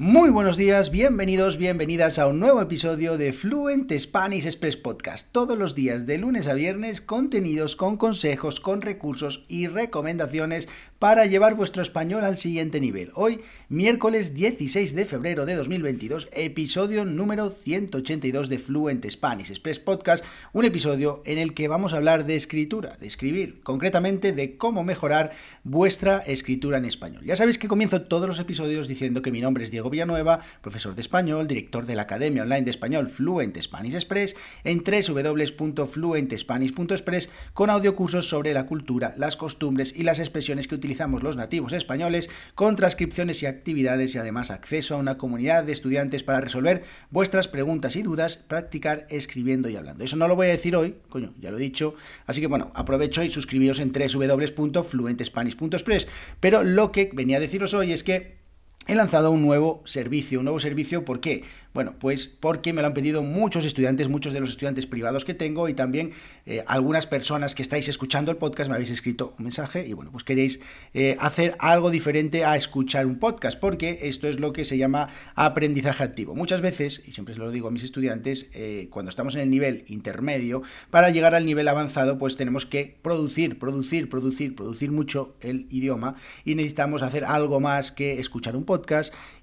Muy buenos días, bienvenidos, bienvenidas a un nuevo episodio de Fluent Spanish Express Podcast. Todos los días, de lunes a viernes, contenidos con consejos, con recursos y recomendaciones para llevar vuestro español al siguiente nivel. Hoy, miércoles 16 de febrero de 2022, episodio número 182 de Fluent Spanish Express Podcast, un episodio en el que vamos a hablar de escritura, de escribir, concretamente de cómo mejorar vuestra escritura en español. Ya sabéis que comienzo todos los episodios diciendo que mi nombre es Diego Villanueva, profesor de español, director de la Academia Online de Español Fluent Spanish Express, en www.fluentespanish.express con audiocursos sobre la cultura, las costumbres y las expresiones que utilizamos los nativos españoles, con transcripciones y actividades y además acceso a una comunidad de estudiantes para resolver vuestras preguntas y dudas, practicar escribiendo y hablando. Eso no lo voy a decir hoy, coño, ya lo he dicho, así que bueno, aprovecho y suscribíos en www.fluentespanish.express, pero lo que venía a deciros hoy es que he lanzado un nuevo servicio. Un nuevo servicio, ¿por qué? Bueno, pues porque me lo han pedido muchos estudiantes, muchos de los estudiantes privados que tengo y también eh, algunas personas que estáis escuchando el podcast me habéis escrito un mensaje y bueno, pues queréis eh, hacer algo diferente a escuchar un podcast, porque esto es lo que se llama aprendizaje activo. Muchas veces, y siempre se lo digo a mis estudiantes, eh, cuando estamos en el nivel intermedio, para llegar al nivel avanzado, pues tenemos que producir, producir, producir, producir mucho el idioma y necesitamos hacer algo más que escuchar un podcast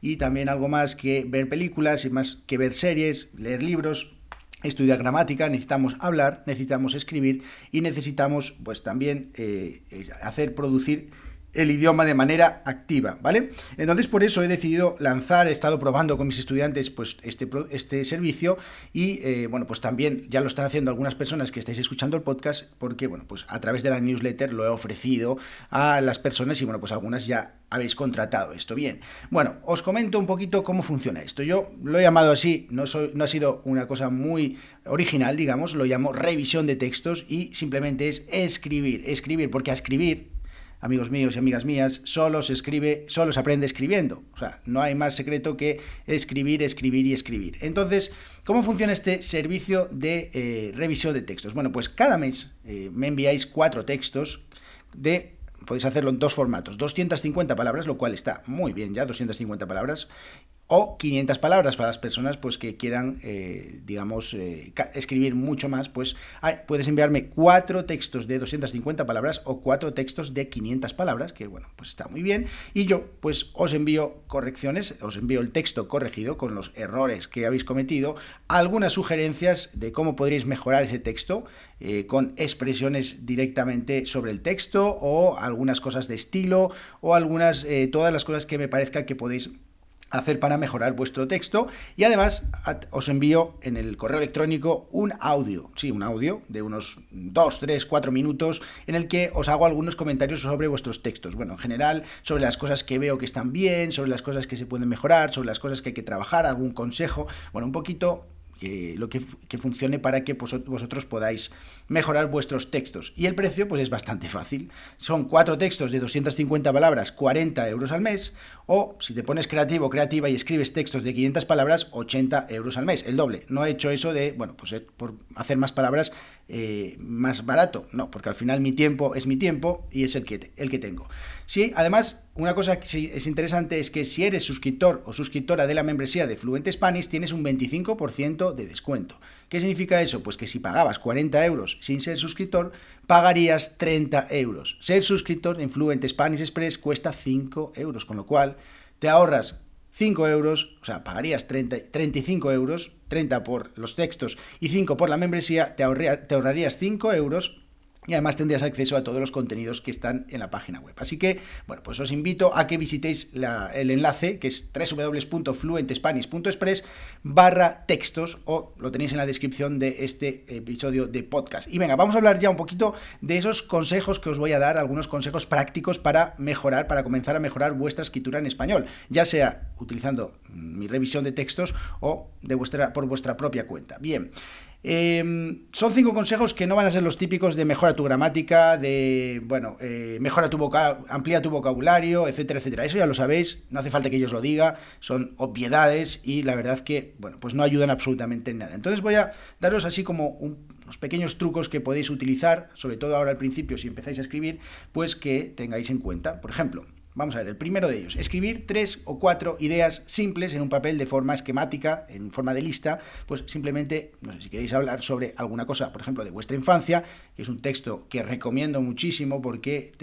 y también algo más que ver películas y más que ver series, leer libros, estudiar gramática, necesitamos hablar, necesitamos escribir y necesitamos pues también eh, hacer producir el idioma de manera activa, ¿vale? Entonces por eso he decidido lanzar, he estado probando con mis estudiantes pues este, este servicio y eh, bueno, pues también ya lo están haciendo algunas personas que estáis escuchando el podcast porque bueno, pues a través de la newsletter lo he ofrecido a las personas y bueno, pues algunas ya habéis contratado esto. Bien, bueno, os comento un poquito cómo funciona esto. Yo lo he llamado así, no, soy, no ha sido una cosa muy original, digamos, lo llamo revisión de textos y simplemente es escribir, escribir, porque a escribir amigos míos y amigas mías, solo se escribe, solo se aprende escribiendo. O sea, no hay más secreto que escribir, escribir y escribir. Entonces, ¿cómo funciona este servicio de eh, revisión de textos? Bueno, pues cada mes eh, me enviáis cuatro textos de podéis hacerlo en dos formatos, 250 palabras, lo cual está muy bien ya, 250 palabras, o 500 palabras para las personas pues, que quieran, eh, digamos, eh, escribir mucho más, pues puedes enviarme cuatro textos de 250 palabras o cuatro textos de 500 palabras, que bueno, pues está muy bien, y yo pues os envío correcciones, os envío el texto corregido con los errores que habéis cometido, algunas sugerencias de cómo podréis mejorar ese texto, eh, con expresiones directamente sobre el texto o algunas cosas de estilo o algunas, todas las cosas que me parezca que podéis hacer para mejorar vuestro texto y además os envío en el correo electrónico un audio, sí, un audio de unos 2, 3, 4 minutos en el que os hago algunos comentarios sobre vuestros textos. Bueno, en general, sobre las cosas que veo que están bien, sobre las cosas que se pueden mejorar, sobre las cosas que hay que trabajar, algún consejo, bueno, un poquito que, lo que, funcione para que vosotros podáis mejorar vuestros textos. Y el precio, pues es bastante fácil. Son cuatro textos de 250 palabras, 40 euros al mes, o si te pones creativo, creativa y escribes textos de 500 palabras, 80 euros al mes, el doble. No he hecho eso de, bueno, pues eh, por hacer más palabras eh, más barato, no, porque al final mi tiempo es mi tiempo y es el que, el que tengo. Sí, además, una cosa que es interesante es que si eres suscriptor o suscriptora de la membresía de Fluent Spanish, tienes un 25% de descuento. ¿Qué significa eso? Pues que si pagabas 40 euros sin ser suscriptor, pagarías 30 euros. Ser suscriptor en Fluent Spanish Express cuesta 5 euros, con lo cual te ahorras 5 euros, o sea, pagarías 30, 35 euros, 30 por los textos y 5 por la membresía, te, te ahorrarías 5 euros y además tendrías acceso a todos los contenidos que están en la página web. Así que, bueno, pues os invito a que visitéis el enlace que es www.fluentespanish.express barra textos o lo tenéis en la descripción de este episodio de podcast. Y venga, vamos a hablar ya un poquito de esos consejos que os voy a dar, algunos consejos prácticos para mejorar, para comenzar a mejorar vuestra escritura en español, ya sea utilizando mi revisión de textos o de vuestra, por vuestra propia cuenta. Bien. Em, son cinco consejos que no van a ser los típicos de mejora tu gramática, de, bueno, eh, mejora tu vocabulario, amplía tu vocabulario, etcétera, etcétera. Eso ya lo sabéis, no hace falta que yo os lo diga, son obviedades y la verdad que, bueno, pues no ayudan absolutamente en nada. Entonces voy a daros así como unos pequeños trucos que podéis utilizar, sobre todo ahora al principio si empezáis a escribir, pues que tengáis en cuenta. Por ejemplo, Vamos a ver, el primero de ellos, escribir tres o cuatro ideas simples en un papel de forma esquemática, en forma de lista, pues simplemente, no sé si queréis hablar sobre alguna cosa, por ejemplo, de vuestra infancia, que es un texto que recomiendo muchísimo porque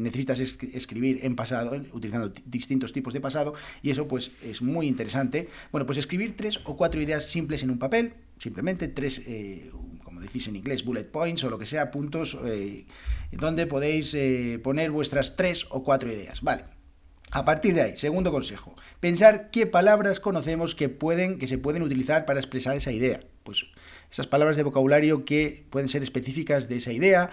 necesitas escribir en pasado, utilizando distintos tipos de pasado, y eso pues es muy interesante. Bueno, pues escribir tres o cuatro ideas simples en un papel, simplemente tres, eh, decís en inglés, bullet points o lo que sea, puntos eh, donde podéis eh, poner vuestras tres o cuatro ideas. Vale. A partir de ahí, segundo consejo, pensar qué palabras conocemos que pueden, que se pueden utilizar para expresar esa idea. Pues esas palabras de vocabulario que pueden ser específicas de esa idea,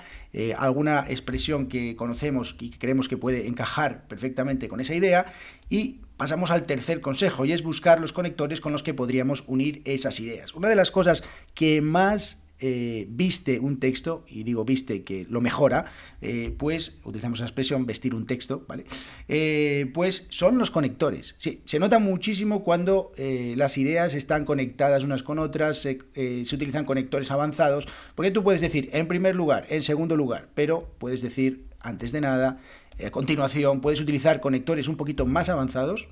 alguna expresión que conocemos y que creemos que puede encajar perfectamente con esa idea y pasamos al tercer consejo y es buscar los conectores con los que podríamos unir esas ideas. Una de las cosas que más eh, viste un texto, y digo viste que lo mejora, eh, pues utilizamos la expresión vestir un texto, ¿vale? Eh, pues son los conectores. Sí, se nota muchísimo cuando las ideas están conectadas unas con otras, se, utilizan conectores avanzados, porque tú puedes decir en primer lugar, en segundo lugar, pero puedes decir antes de nada, a continuación puedes utilizar conectores un poquito más avanzados,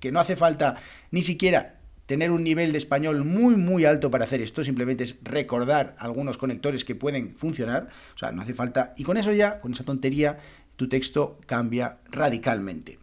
que no hace falta ni siquiera tener un nivel de español muy muy alto para hacer esto, simplemente es recordar algunos conectores que pueden funcionar, o sea, no hace falta, y con eso ya, con esa tontería, tu texto cambia radicalmente.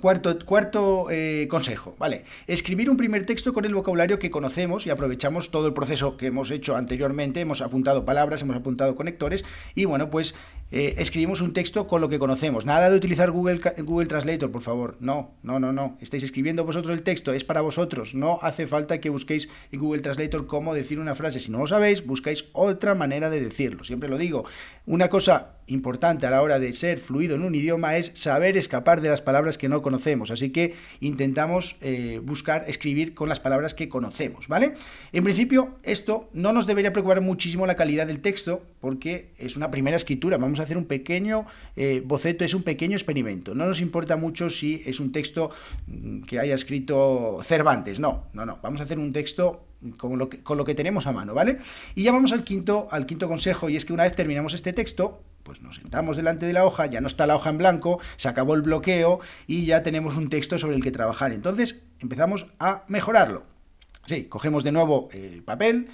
Cuarto, eh, consejo, ¿vale? Escribir un primer texto con el vocabulario que conocemos y aprovechamos todo el proceso que hemos hecho anteriormente, hemos apuntado palabras, hemos apuntado conectores y bueno, pues eh, escribimos un texto con lo que conocemos. Nada de utilizar Google, Google Translator, por favor. No, no, no, no. Estáis escribiendo vosotros el texto, es para vosotros. No hace falta que busquéis en Google Translator cómo decir una frase. Si no lo sabéis, buscáis otra manera de decirlo. Siempre lo digo. Una cosa importante a la hora de ser fluido en un idioma es saber escapar de las palabras que no conocemos. Así que intentamos eh, buscar escribir con las palabras que conocemos, ¿vale? En principio, esto no nos debería preocupar muchísimo la calidad del texto, porque es una primera escritura. Vamos a hacer un pequeño eh, boceto, es un pequeño experimento. No nos importa mucho si es un texto mm, que haya escrito Cervantes. No, no, no. Vamos a hacer un texto con lo, que, con lo que tenemos a mano, ¿vale? Y ya vamos al quinto, al quinto consejo, y es que una vez terminamos este texto, pues nos sentamos delante de la hoja, ya no está la hoja en blanco, se acabó el bloqueo y ya tenemos un texto sobre el que trabajar. Entonces empezamos a mejorarlo. Sí, cogemos de nuevo el papel,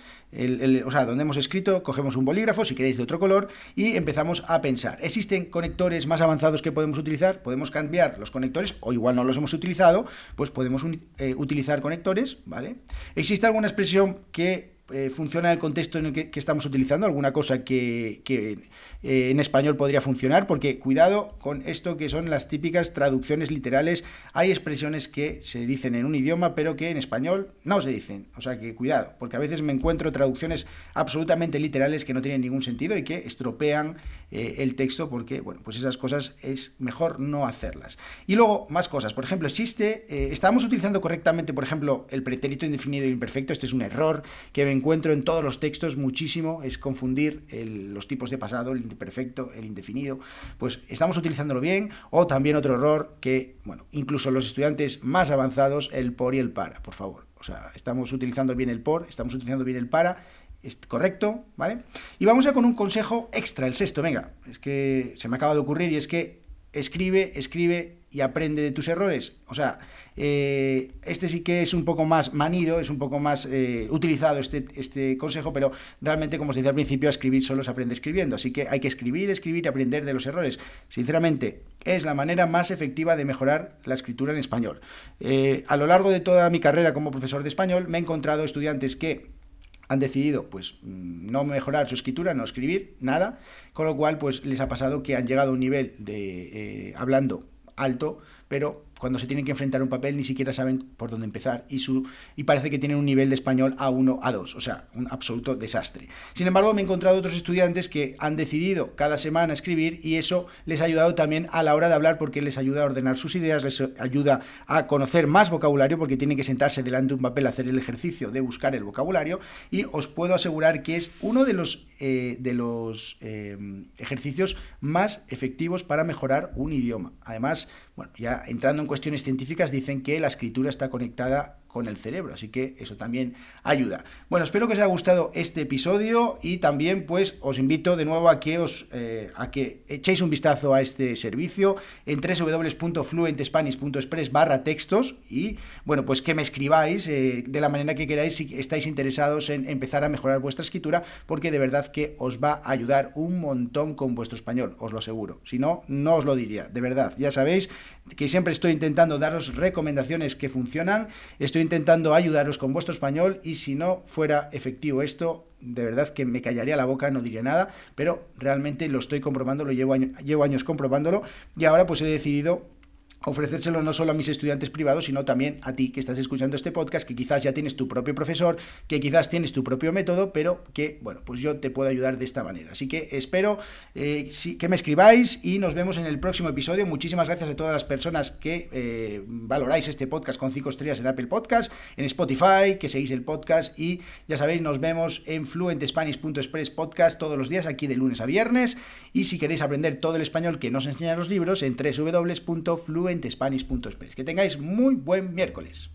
o sea, donde hemos escrito, cogemos un bolígrafo, si queréis de otro color, y empezamos a pensar. ¿Existen conectores más avanzados que podemos utilizar? Podemos cambiar los conectores, o igual no los hemos utilizado, pues podemos eh, utilizar conectores, ¿vale? ¿Existe alguna expresión que eh, funciona el contexto en el que, estamos utilizando, alguna cosa que, eh, en español podría funcionar, porque cuidado con esto que son las típicas traducciones literales. Hay expresiones que se dicen en un idioma, pero que en español no se dicen. O sea que cuidado, porque a veces me encuentro traducciones absolutamente literales que no tienen ningún sentido y que estropean eh, el texto, porque, bueno, pues esas cosas es mejor no hacerlas. Y luego, más cosas. Por ejemplo, existe, estamos utilizando correctamente, por ejemplo, el pretérito indefinido e imperfecto. Este es un error que encuentro en todos los textos muchísimo es confundir los tipos de pasado, el imperfecto, el indefinido. Pues estamos utilizándolo bien o también otro error que, bueno, incluso los estudiantes más avanzados, el por y el para, por favor. O sea, estamos utilizando bien el por, estamos utilizando bien el para, es correcto, ¿vale? Y vamos ya con un consejo extra, el sexto, venga, es que se me acaba de ocurrir y es que escribe, escribe y aprende de tus errores. O sea, eh, este sí que es un poco más manido, es un poco más eh, utilizado este, este consejo, pero realmente, como os decía al principio, escribir solo se aprende escribiendo. Así que hay que escribir, escribir y aprender de los errores. Sinceramente, es la manera más efectiva de mejorar la escritura en español. Eh, a lo largo de toda mi carrera como profesor de español, me he encontrado estudiantes que han decidido pues no mejorar su escritura, no escribir nada, con lo cual pues les ha pasado que han llegado a un nivel de eh, hablando alto, pero cuando se tienen que enfrentar a un papel ni siquiera saben por dónde empezar y, su, y parece que tienen un nivel de español A1, A2, o sea, un absoluto desastre. Sin embargo, me he encontrado otros estudiantes que han decidido cada semana escribir y eso les ha ayudado también a la hora de hablar porque les ayuda a ordenar sus ideas, les ayuda a conocer más vocabulario porque tienen que sentarse delante de un papel a hacer el ejercicio de buscar el vocabulario y os puedo asegurar que es uno de los, eh, de los eh, ejercicios más efectivos para mejorar un idioma. Además, bueno, ya entrando en cuestiones científicas, dicen que la escritura está conectada con el cerebro, así que eso también ayuda. Bueno, espero que os haya gustado este episodio y también pues os invito de nuevo a que os eh, a que echéis un vistazo a este servicio en www.fluentespanish.express barra textos y bueno, pues que me escribáis eh, de la manera que queráis si estáis interesados en empezar a mejorar vuestra escritura, porque de verdad que os va a ayudar un montón con vuestro español, os lo aseguro. Si no, no os lo diría, de verdad. Ya sabéis que siempre estoy intentando daros recomendaciones que funcionan, estoy intentando ayudaros con vuestro español y si no fuera efectivo esto, de verdad que me callaría la boca, no diría nada, pero realmente lo estoy comprobando, lo llevo, llevo años comprobándolo y ahora pues he decidido ofrecérselo no solo a mis estudiantes privados, sino también a ti que estás escuchando este podcast, que quizás ya tienes tu propio profesor, que quizás tienes tu propio método, pero que, bueno, pues yo te puedo ayudar de esta manera. Así que espero eh, que me escribáis y nos vemos en el próximo episodio. Muchísimas gracias a todas las personas que eh, valoráis este podcast con 5 estrellas en Apple Podcast, en Spotify, que seguís el podcast y ya sabéis, nos vemos en fluentespanish.express podcast todos los días, aquí de lunes a viernes. Y si queréis aprender todo el español que nos enseñan los libros, en www.fluent spanish.express. Que tengáis muy buen miércoles.